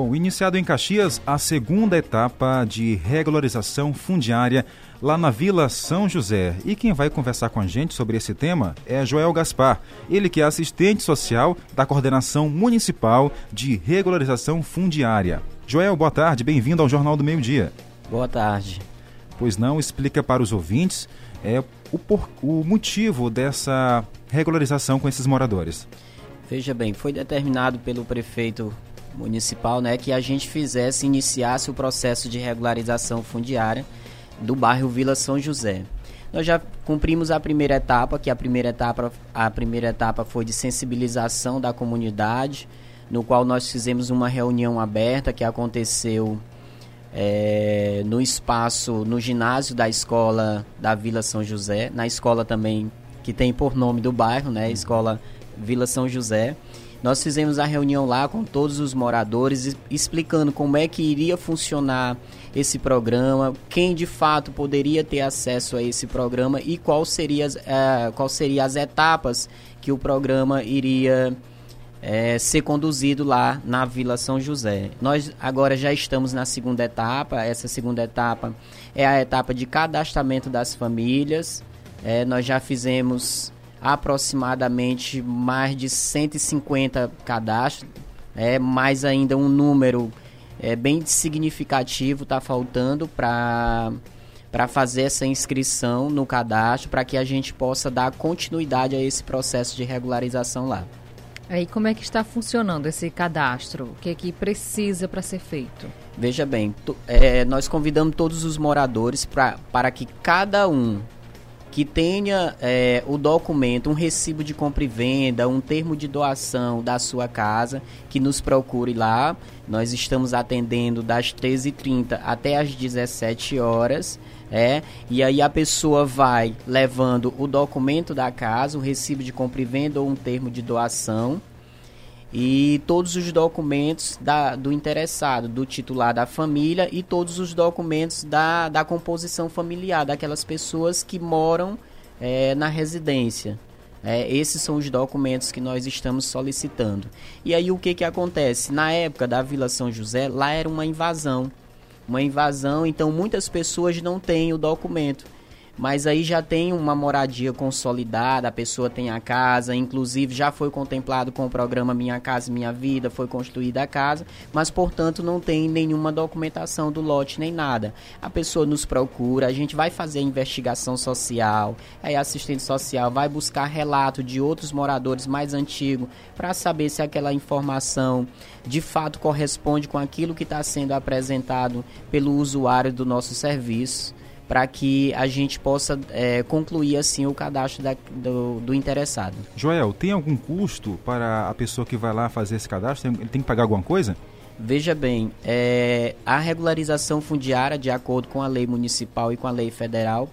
Bom, iniciado em Caxias a segunda etapa de regularização fundiária lá na Vila São José. E quem vai conversar com a gente sobre esse tema é Joel Gaspar, ele que é assistente social da Coordenação Municipal de Regularização Fundiária. Joel, boa tarde, bem-vindo ao Jornal do Meio Dia. Boa tarde. Pois não, explica para os ouvintes é, o, por, o motivo dessa regularização com esses moradores. Veja bem, foi determinado pelo prefeito municipal, né, que a gente fizesse, iniciasse o processo de regularização fundiária do bairro Vila São José. Nós já cumprimos a primeira etapa, que a primeira etapa, a primeira etapa foi de sensibilização da comunidade, no qual nós fizemos uma reunião aberta que aconteceu é, no espaço, no ginásio da escola da Vila São José, na escola também que tem por nome do bairro, né, escola Vila São José. Nós fizemos a reunião lá com todos os moradores, explicando como é que iria funcionar esse programa, quem de fato poderia ter acesso a esse programa e qual seria, uh, qual seria as etapas que o programa iria é, ser conduzido lá na Vila São José. Nós agora já estamos na segunda etapa. Essa segunda etapa é a etapa de cadastramento das famílias. É, nós já fizemos aproximadamente mais de 150 cadastros, é mais ainda um número é, bem significativo está faltando para para fazer essa inscrição no cadastro para que a gente possa dar continuidade a esse processo de regularização lá. Aí como é que está funcionando esse cadastro? O que é que precisa para ser feito? Veja bem, é, nós convidamos todos os moradores pra, para que cada um que tenha é, o documento, um recibo de compra e venda, um termo de doação da sua casa, que nos procure lá. Nós estamos atendendo das 13h30 até as 17 horas. É, e aí a pessoa vai levando o documento da casa, o recibo de compra e venda ou um termo de doação e todos os documentos da, do interessado, do titular da família e todos os documentos da, da composição familiar, daquelas pessoas que moram é, na residência. É, esses são os documentos que nós estamos solicitando. E aí o que, que acontece? Na época da Vila São José, lá era uma invasão. Uma invasão, então muitas pessoas não têm o documento mas aí já tem uma moradia consolidada, a pessoa tem a casa, inclusive já foi contemplado com o programa Minha Casa Minha Vida, foi construída a casa, mas portanto não tem nenhuma documentação do lote nem nada. A pessoa nos procura, a gente vai fazer investigação social, aí assistente social vai buscar relato de outros moradores mais antigos para saber se aquela informação de fato corresponde com aquilo que está sendo apresentado pelo usuário do nosso serviço para que a gente possa é, concluir assim o cadastro da, do, do, interessado. Joel, tem algum custo para a pessoa que vai lá fazer esse cadastro? Ele tem que pagar alguma coisa? Veja bem, é, a regularização fundiária, de acordo com a lei municipal e com a lei federal,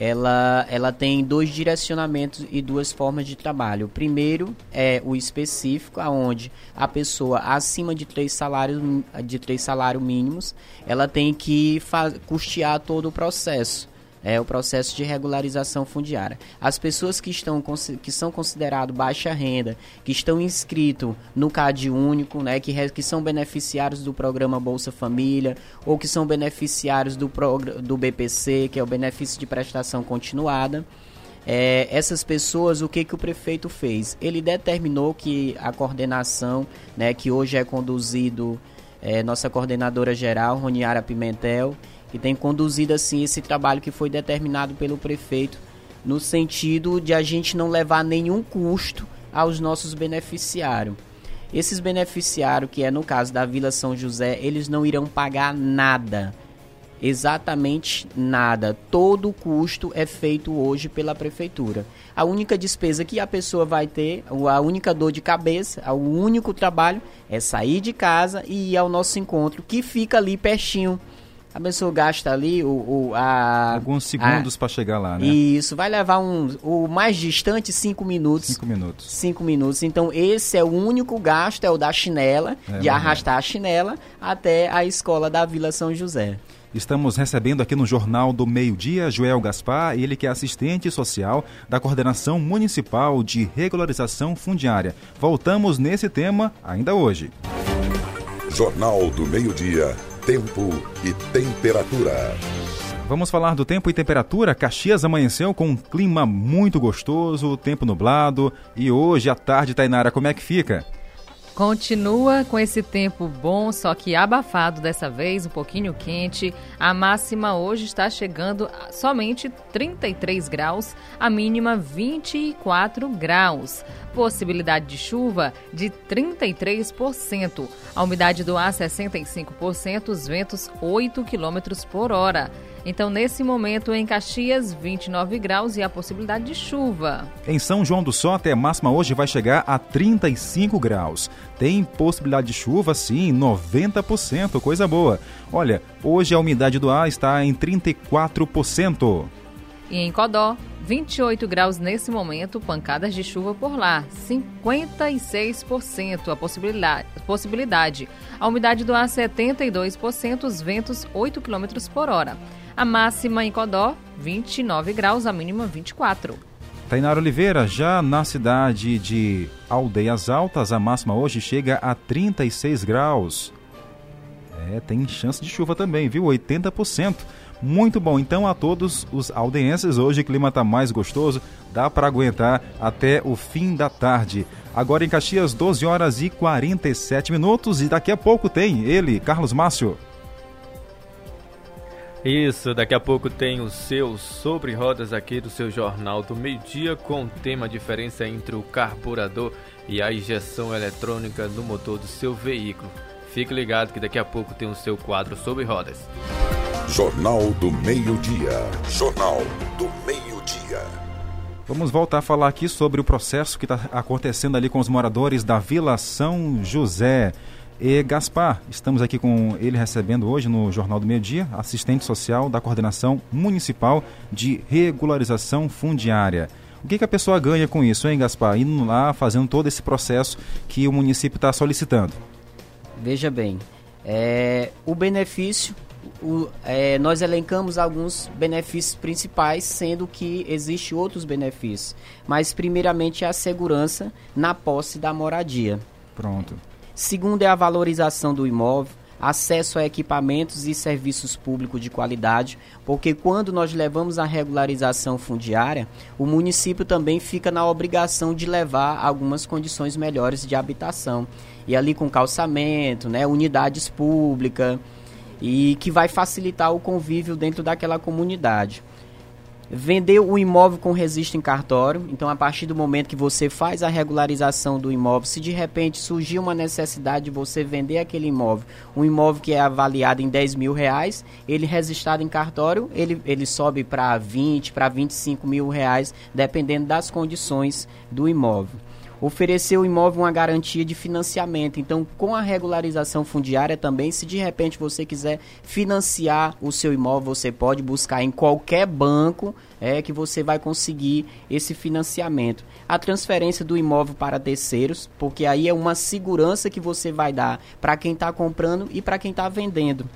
ela, ela tem dois direcionamentos e duas formas de trabalho. O primeiro é o específico, aonde a pessoa acima de três salários de três salários mínimos, ela tem que custear todo o processo é o processo de regularização fundiária. As pessoas que, estão, que são consideradas baixa renda, que estão inscritos no CAD único, né, que, que são beneficiários do programa Bolsa Família, ou que são beneficiários do, do BPC, que é o benefício de prestação continuada, é, essas pessoas, o que, que o prefeito fez? Ele determinou que a coordenação, né, que hoje é conduzido, é, nossa coordenadora geral, Roniara Pimentel, que tem conduzido assim esse trabalho que foi determinado pelo prefeito, no sentido de a gente não levar nenhum custo aos nossos beneficiários. Esses beneficiários, que é no caso da Vila São José, eles não irão pagar nada. Exatamente nada. Todo o custo é feito hoje pela prefeitura. A única despesa que a pessoa vai ter, a única dor de cabeça, o único trabalho é sair de casa e ir ao nosso encontro, que fica ali pertinho a pessoa gasta ali o, o a, alguns segundos para chegar lá, né? Isso, vai levar um o mais distante cinco minutos. Cinco minutos. Cinco minutos. Então esse é o único gasto é o da chinela, é, de arrastar a chinela até a escola da Vila São José. Estamos recebendo aqui no Jornal do Meio Dia Joel Gaspar, ele que é assistente social da Coordenação Municipal de Regularização Fundiária. Voltamos nesse tema ainda hoje. Jornal do Meio-Dia, Tempo e Temperatura. Vamos falar do tempo e temperatura. Caxias amanheceu com um clima muito gostoso, tempo nublado. E hoje à tarde, Tainara, como é que fica? Continua com esse tempo bom, só que abafado dessa vez, um pouquinho quente. A máxima hoje está chegando a somente 33 graus, a mínima 24 graus. Possibilidade de chuva de 33%. A umidade do ar 65%, os ventos 8 km por hora. Então, nesse momento, em Caxias, 29 graus e a possibilidade de chuva. Em São João do Sote, a máxima hoje vai chegar a 35 graus. Tem possibilidade de chuva, sim, 90%, coisa boa. Olha, hoje a umidade do ar está em 34%. E em Codó, 28 graus nesse momento, pancadas de chuva por lá, 56% a possibilidade, possibilidade. A umidade do ar 72%, os ventos 8 km por hora. A máxima em Codó, 29 graus, a mínima 24. Tainara Oliveira, já na cidade de Aldeias Altas, a máxima hoje chega a 36 graus. É, tem chance de chuva também, viu? 80%. Muito bom. Então, a todos os aldeenses, hoje o clima está mais gostoso, dá para aguentar até o fim da tarde. Agora em Caxias, 12 horas e 47 minutos, e daqui a pouco tem ele, Carlos Márcio. Isso, daqui a pouco tem o seu Sobre Rodas aqui do seu Jornal do Meio Dia com o tema diferença entre o carburador e a injeção eletrônica no motor do seu veículo. Fique ligado que daqui a pouco tem o seu quadro Sobre Rodas. Jornal do Meio-Dia. Jornal do Meio-Dia. Vamos voltar a falar aqui sobre o processo que está acontecendo ali com os moradores da Vila São José. E Gaspar, estamos aqui com ele recebendo hoje no Jornal do Meio Dia, assistente social da Coordenação Municipal de Regularização Fundiária. O que, que a pessoa ganha com isso, hein, Gaspar? Indo lá, fazendo todo esse processo que o município está solicitando. Veja bem, é, o benefício, o, é, nós elencamos alguns benefícios principais, sendo que existem outros benefícios. Mas, primeiramente, é a segurança na posse da moradia. Pronto. Segundo é a valorização do imóvel, acesso a equipamentos e serviços públicos de qualidade, porque quando nós levamos a regularização fundiária, o município também fica na obrigação de levar algumas condições melhores de habitação. E ali com calçamento, né, unidades públicas, e que vai facilitar o convívio dentro daquela comunidade. Vender o imóvel com registro em cartório. Então, a partir do momento que você faz a regularização do imóvel, se de repente surgir uma necessidade de você vender aquele imóvel, um imóvel que é avaliado em 10 mil reais, ele registrado em cartório, ele, ele sobe para 20, para 25 mil reais, dependendo das condições do imóvel oferecer o imóvel uma garantia de financiamento. Então, com a regularização fundiária também, se de repente você quiser financiar o seu imóvel, você pode buscar em qualquer banco é que você vai conseguir esse financiamento. A transferência do imóvel para terceiros, porque aí é uma segurança que você vai dar para quem está comprando e para quem está vendendo.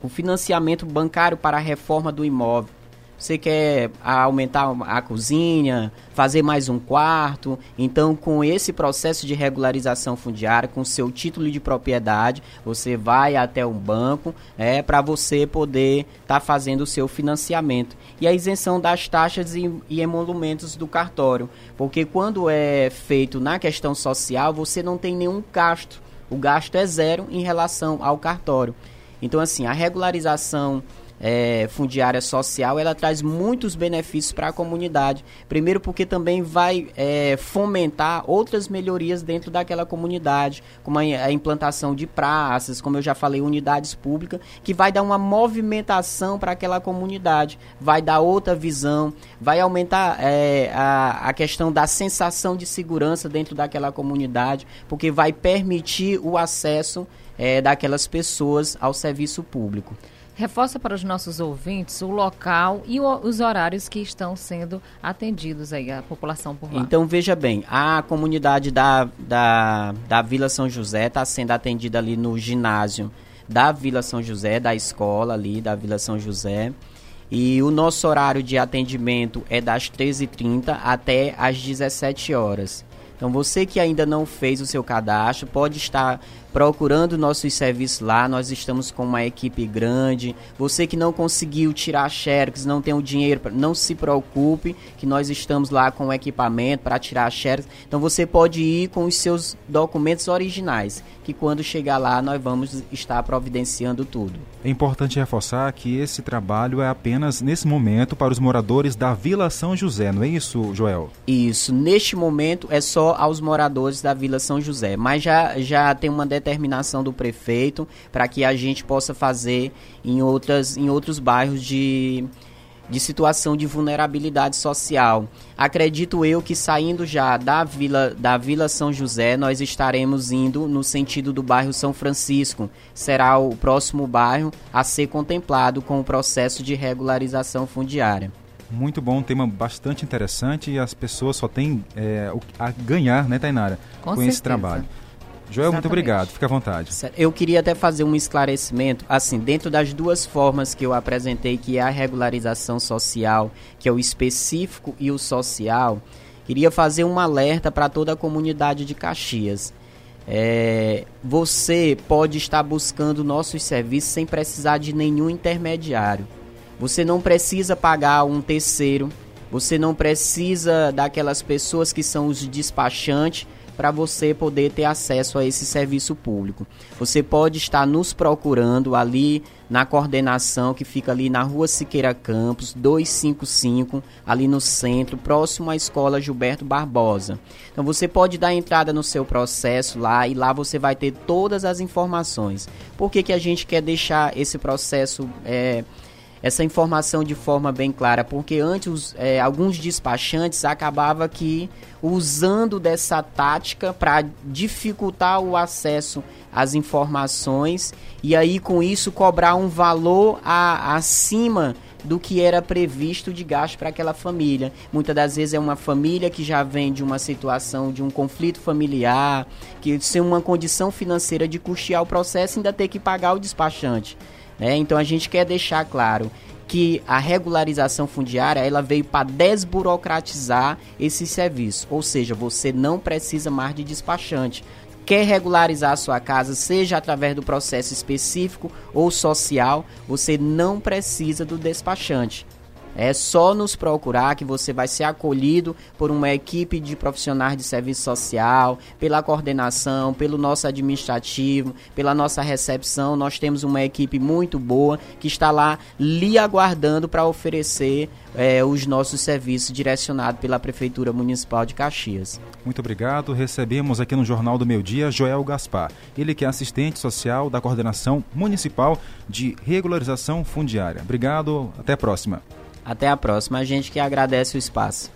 O financiamento bancário para a reforma do imóvel você quer aumentar a cozinha, fazer mais um quarto. Então, com esse processo de regularização fundiária, com seu título de propriedade, você vai até um banco é, para você poder estar tá fazendo o seu financiamento. E a isenção das taxas e, e emolumentos do cartório. Porque quando é feito na questão social, você não tem nenhum gasto. O gasto é zero em relação ao cartório. Então, assim, a regularização é, fundiária social, ela traz muitos benefícios para a comunidade. Primeiro porque também vai é, fomentar outras melhorias dentro daquela comunidade, como a, a, implantação de praças, como eu já falei, unidades públicas, que vai dar uma movimentação para aquela comunidade, vai dar outra visão, vai aumentar é, a, a questão da sensação de segurança dentro daquela comunidade, porque vai permitir o acesso é, daquelas pessoas ao serviço público. Reforça para os nossos ouvintes o local e o, os horários que estão sendo atendidos aí, a população por lá. Então, veja bem, a comunidade da, da, da Vila São José está sendo atendida ali no ginásio da Vila São José, da escola ali da Vila São José. E o nosso horário de atendimento é das 13h30 até as 17 horas. Então você que ainda não fez o seu cadastro pode estar procurando nossos serviços lá. Nós estamos com uma equipe grande. Você que não conseguiu tirar xerox, não tem o dinheiro, não se preocupe, que nós estamos lá com o equipamento para tirar xerox. Então você pode ir com os seus documentos originais, que quando chegar lá nós vamos estar providenciando tudo. É importante reforçar que esse trabalho é apenas nesse momento para os moradores da Vila São José, não é isso, Joel? Isso. Neste momento é só aos moradores da Vila São José, mas já, já tem uma determinação do prefeito para que a gente possa fazer em, outras, em outros bairros de, de situação de vulnerabilidade social. Acredito eu que saindo já da Vila, da Vila São José, nós estaremos indo no sentido do bairro São Francisco. Será o próximo bairro a ser contemplado com o processo de regularização fundiária. Muito bom, um tema bastante interessante e as pessoas só têm é, a ganhar, né, Tainara, com, com esse trabalho. Joel, Exatamente. muito obrigado. Fique à vontade. Eu queria até fazer um esclarecimento, assim, dentro das duas formas que eu apresentei, que é a regularização social, que é o específico e o social, queria fazer um alerta para toda a comunidade de Caxias. É, você pode estar buscando nossos serviços sem precisar de nenhum intermediário. Você não precisa pagar um terceiro, você não precisa daquelas pessoas que são os despachantes para você poder ter acesso a esse serviço público. Você pode estar nos procurando ali na coordenação que fica ali na Rua Siqueira Campos, 255, ali no centro, próximo à Escola Gilberto Barbosa. Então você pode dar entrada no seu processo lá e lá você vai ter todas as informações. Por que, que a gente quer deixar esse processo é, essa informação de forma bem clara, porque antes é, alguns despachantes acabava que usando dessa tática para dificultar o acesso às informações e aí com isso cobrar um valor a, acima do que era previsto de gasto para aquela família. Muitas das vezes é uma família que já vem de uma situação de um conflito familiar, que sem uma condição financeira de custear o processo ainda ter que pagar o despachante. Né? Então a gente quer deixar claro que a regularização fundiária ela veio para desburocratizar esse serviço, ou seja, você não precisa mais de despachante. Quer regularizar a sua casa, seja através do processo específico ou social, você não precisa do despachante. É só nos procurar que você vai ser acolhido por uma equipe de profissionais de serviço social, pela coordenação, pelo nosso administrativo, pela nossa recepção. Nós temos uma equipe muito boa que está lá lhe aguardando para oferecer é, os nossos serviços direcionados pela Prefeitura Municipal de Caxias. Muito obrigado. Recebemos aqui no Jornal do Meu Dia Joel Gaspar. Ele que é assistente social da Coordenação Municipal de Regularização Fundiária. Obrigado. Até a próxima. Até a próxima. Gente que agradece o espaço.